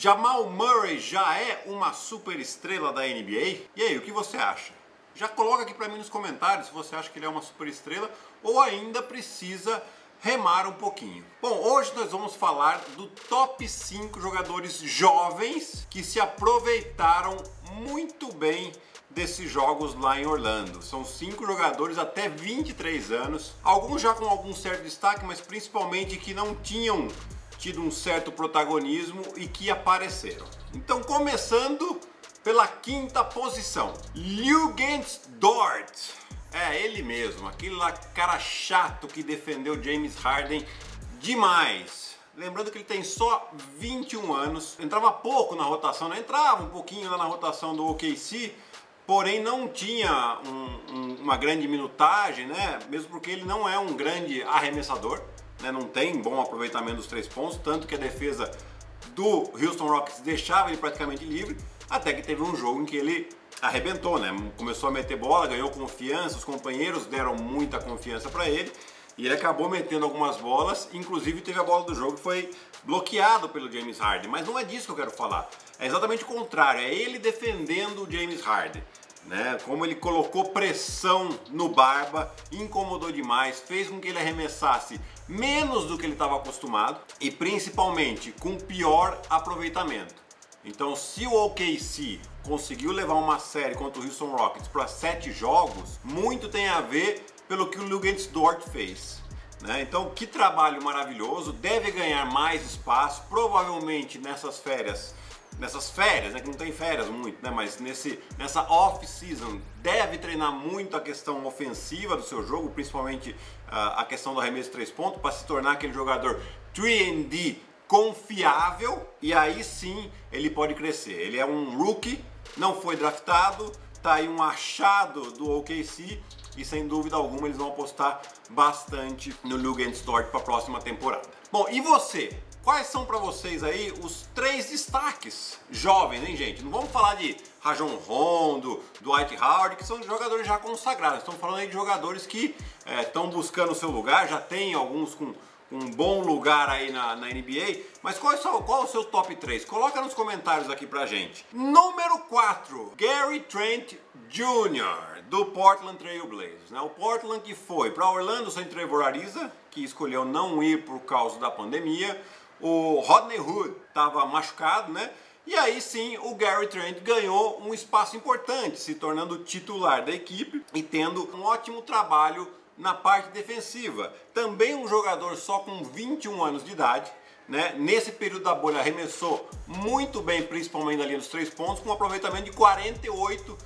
Jamal Murray já é uma super estrela da NBA? E aí, o que você acha? Já coloca aqui para mim nos comentários se você acha que ele é uma super estrela ou ainda precisa remar um pouquinho. Bom, hoje nós vamos falar do top 5 jogadores jovens que se aproveitaram muito bem desses jogos lá em Orlando. São cinco jogadores até 23 anos, alguns já com algum certo destaque, mas principalmente que não tinham tido um certo protagonismo e que apareceram. Então, começando pela quinta posição, Lugens Dort. É, ele mesmo, aquele cara chato que defendeu James Harden demais. Lembrando que ele tem só 21 anos, entrava pouco na rotação, né? entrava um pouquinho lá na rotação do OKC, porém não tinha um, um, uma grande minutagem, né? Mesmo porque ele não é um grande arremessador né, não tem bom aproveitamento dos três pontos, tanto que a defesa do Houston Rockets deixava ele praticamente livre, até que teve um jogo em que ele arrebentou, né? Começou a meter bola, ganhou confiança, os companheiros deram muita confiança para ele e ele acabou metendo algumas bolas, inclusive teve a bola do jogo que foi bloqueado pelo James Harden. Mas não é disso que eu quero falar. É exatamente o contrário, é ele defendendo o James Harden né? Como ele colocou pressão no Barba, incomodou demais, fez com que ele arremessasse menos do que ele estava acostumado e principalmente com pior aproveitamento. Então, se o OKC conseguiu levar uma série contra o Houston Rockets para sete jogos, muito tem a ver pelo que o Lugens Dort fez. Né? Então, que trabalho maravilhoso, deve ganhar mais espaço, provavelmente nessas férias nessas férias, né, que não tem férias muito, né, mas nesse, nessa off-season, deve treinar muito a questão ofensiva do seu jogo, principalmente uh, a questão do arremesso de três pontos, para se tornar aquele jogador 3D confiável e aí sim ele pode crescer. Ele é um rookie, não foi draftado, tá aí um achado do OKC e sem dúvida alguma eles vão apostar bastante no Lugenstort para a próxima temporada. Bom, e você? Quais são para vocês aí os três destaques jovens, hein, gente? Não vamos falar de Rajon Rondo, Dwight Howard, que são jogadores já consagrados. Estamos falando aí de jogadores que estão é, buscando o seu lugar, já tem alguns com um bom lugar aí na, na NBA. Mas qual é, seu, qual é o seu top 3? Coloca nos comentários aqui pra gente. Número 4, Gary Trent Jr., do Portland Trail Blazers. Né? O Portland que foi para Orlando sem Trevor Ariza, que escolheu não ir por causa da pandemia o Rodney Hood estava machucado, né? E aí sim o Gary Trent ganhou um espaço importante, se tornando titular da equipe e tendo um ótimo trabalho na parte defensiva. Também um jogador só com 21 anos de idade, né? Nesse período da bolha arremessou muito bem, principalmente ali nos três pontos, com um aproveitamento de 48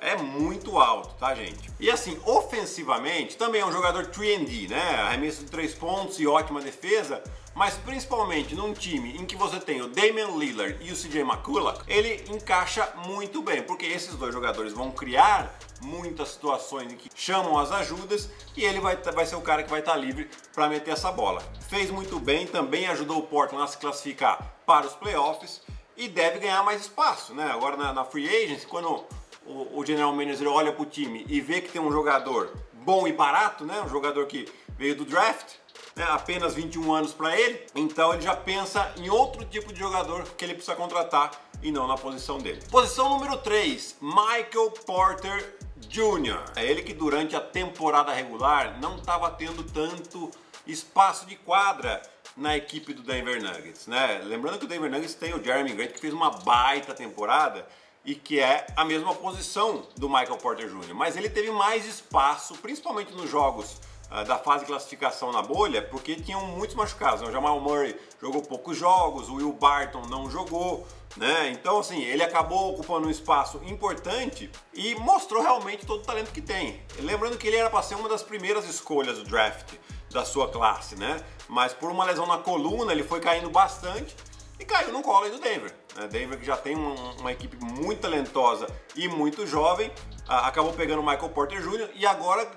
é muito alto, tá, gente? E assim, ofensivamente, também é um jogador 3D, né? Arremesso de três pontos e ótima defesa, mas principalmente num time em que você tem o Damian Lillard e o CJ McCullough, ele encaixa muito bem, porque esses dois jogadores vão criar muitas situações em que chamam as ajudas e ele vai, vai ser o cara que vai estar livre para meter essa bola. Fez muito bem, também ajudou o Portland a se classificar para os playoffs e deve ganhar mais espaço, né? Agora na, na free agency, quando o, o general manager olha para o time e vê que tem um jogador bom e barato, né? Um jogador que veio do draft, né, apenas 21 anos para ele, então ele já pensa em outro tipo de jogador que ele precisa contratar e não na posição dele. Posição número 3, Michael Porter Jr. É ele que durante a temporada regular não estava tendo tanto espaço de quadra na equipe do Denver Nuggets, né? Lembrando que o Denver Nuggets tem o Jeremy Grant que fez uma baita temporada e que é a mesma posição do Michael Porter Jr., mas ele teve mais espaço, principalmente nos jogos uh, da fase de classificação na bolha, porque tinham muitos machucados. Né? O Jamal Murray jogou poucos jogos, o Will Barton não jogou, né? Então, assim, ele acabou ocupando um espaço importante e mostrou realmente todo o talento que tem. Lembrando que ele era para ser uma das primeiras escolhas do draft da sua classe, né? Mas por uma lesão na coluna, ele foi caindo bastante e caiu no colo do Denver. Né? Denver que já tem uma, uma, equipe muito talentosa e muito jovem, acabou pegando o Michael Porter Jr. e agora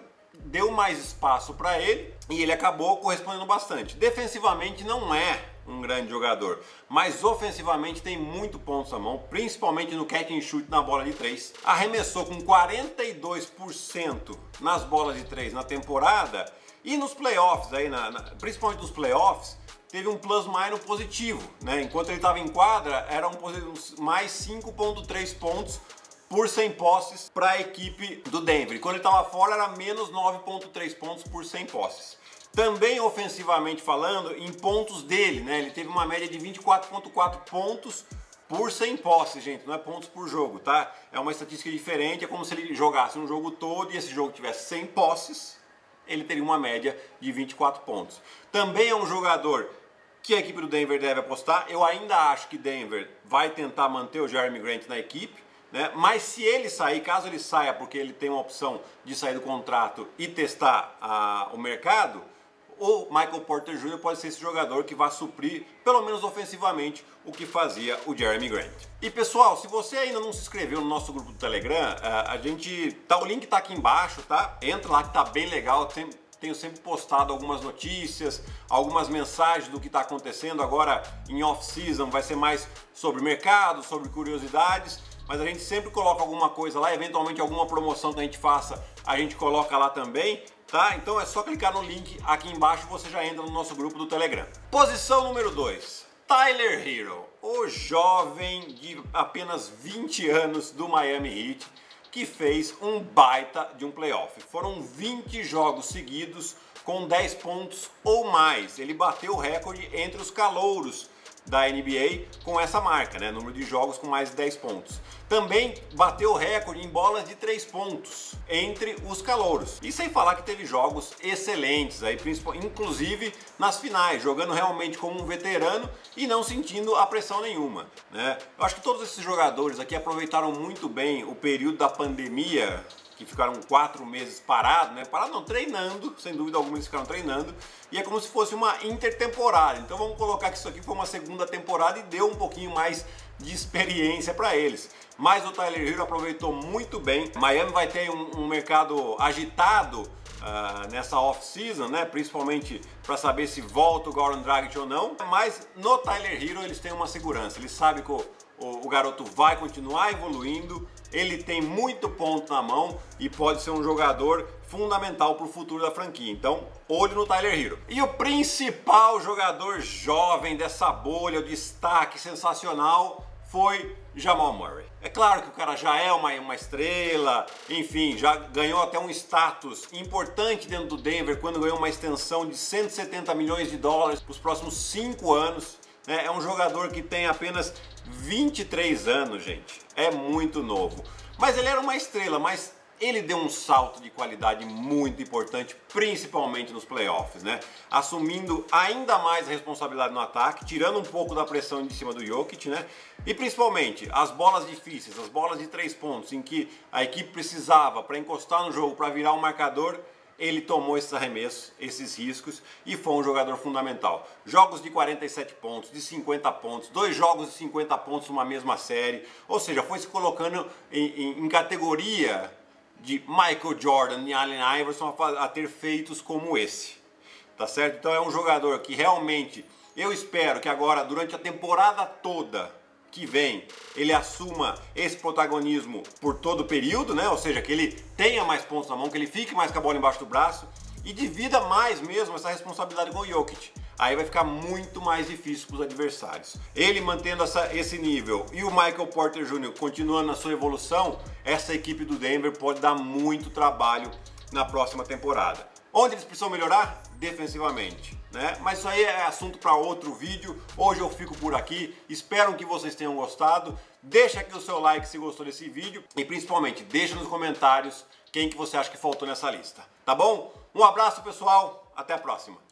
deu mais espaço para ele e ele acabou correspondendo bastante. Defensivamente não é um grande jogador, mas ofensivamente tem muito pontos à mão, principalmente no catch and shoot na bola de 3. Arremessou com 42% nas bolas de 3 na temporada e nos playoffs, aí na, na, principalmente nos playoffs, teve um plus-minus positivo, né? Enquanto ele estava em quadra, era um mais 5.3 pontos por 100 posses para a equipe do Denver. Quando ele estava fora, era menos 9.3 pontos por 100 posses. Também ofensivamente falando, em pontos dele, né? Ele teve uma média de 24.4 pontos por 100 posses, gente, não é pontos por jogo, tá? É uma estatística diferente, é como se ele jogasse um jogo todo e esse jogo tivesse 100 posses, ele teria uma média de 24 pontos. Também é um jogador que a equipe do Denver deve apostar. Eu ainda acho que Denver vai tentar manter o Jeremy Grant na equipe, né? Mas se ele sair, caso ele saia porque ele tem uma opção de sair do contrato e testar a, o mercado, o Michael Porter Jr. pode ser esse jogador que vai suprir, pelo menos ofensivamente, o que fazia o Jeremy Grant. E pessoal, se você ainda não se inscreveu no nosso grupo do Telegram, eh, a gente tá, o link tá aqui embaixo, tá? Entra lá que tá bem legal, tem, tenho sempre postado algumas notícias, algumas mensagens do que está acontecendo agora em off-season, vai ser mais sobre mercado, sobre curiosidades, mas a gente sempre coloca alguma coisa lá, eventualmente alguma promoção que a gente faça, a gente coloca lá também tá? Então é só clicar no link aqui embaixo você já entra no nosso grupo do Telegram. Posição número 2. Tyler Hero, o jovem de apenas 20 anos do Miami Heat, que fez um baita de um playoff. Foram 20 jogos seguidos com 10 pontos ou mais. Ele bateu o recorde entre os calouros da NBA com essa marca, né? Número de jogos com mais de 10 pontos. Também bateu o recorde em bolas de 3 pontos entre os calouros. E sem falar que teve jogos excelentes, aí, inclusive nas finais, jogando realmente como um veterano e não sentindo a pressão nenhuma. Né? Eu acho que todos esses jogadores aqui aproveitaram muito bem o período da pandemia que ficaram quatro meses parados, né? Parados não, treinando, sem dúvida alguma eles ficaram treinando, e é como se fosse uma intertemporada. Então vamos colocar que isso aqui foi uma segunda temporada e deu um pouquinho mais de experiência para eles. Mas o Tyler Hero aproveitou muito bem. Miami vai ter um, um mercado agitado uh, nessa off-season, né? Principalmente para saber se volta o Goran Dragic ou não. Mas no Tyler Hero eles têm uma segurança. Eles sabem que o, o, o garoto vai continuar evoluindo, ele tem muito ponto na mão e pode ser um jogador fundamental para o futuro da franquia. Então, olho no Tyler Hero. E o principal jogador jovem dessa bolha, o destaque sensacional, foi Jamal Murray. É claro que o cara já é uma, uma estrela, enfim, já ganhou até um status importante dentro do Denver quando ganhou uma extensão de 170 milhões de dólares para os próximos cinco anos. Né? É um jogador que tem apenas 23 anos, gente. É muito novo. Mas ele era uma estrela, mas ele deu um salto de qualidade muito importante, principalmente nos playoffs, né? Assumindo ainda mais a responsabilidade no ataque, tirando um pouco da pressão de cima do Jokic, né? E principalmente as bolas difíceis, as bolas de três pontos, em que a equipe precisava para encostar no jogo, para virar um marcador, ele tomou esses arremessos, esses riscos e foi um jogador fundamental. Jogos de 47 pontos, de 50 pontos, dois jogos de 50 pontos numa mesma série, ou seja, foi se colocando em, em, em categoria de Michael Jordan e Allen Iverson a, a ter feitos como esse, tá certo? Então é um jogador que realmente eu espero que agora durante a temporada toda que vem ele assuma esse protagonismo por todo o período, né? Ou seja, que ele tenha mais pontos na mão, que ele fique mais com a bola embaixo do braço e divida mais mesmo essa responsabilidade com o Jokic. Aí vai ficar muito mais difícil para os adversários. Ele mantendo essa, esse nível e o Michael Porter Jr. continuando na sua evolução, essa equipe do Denver pode dar muito trabalho na próxima temporada. Onde eles precisam melhorar? Defensivamente. Né? Mas isso aí é assunto para outro vídeo. Hoje eu fico por aqui. Espero que vocês tenham gostado. Deixa aqui o seu like se gostou desse vídeo e principalmente deixa nos comentários quem que você acha que faltou nessa lista. Tá bom? Um abraço pessoal, até a próxima.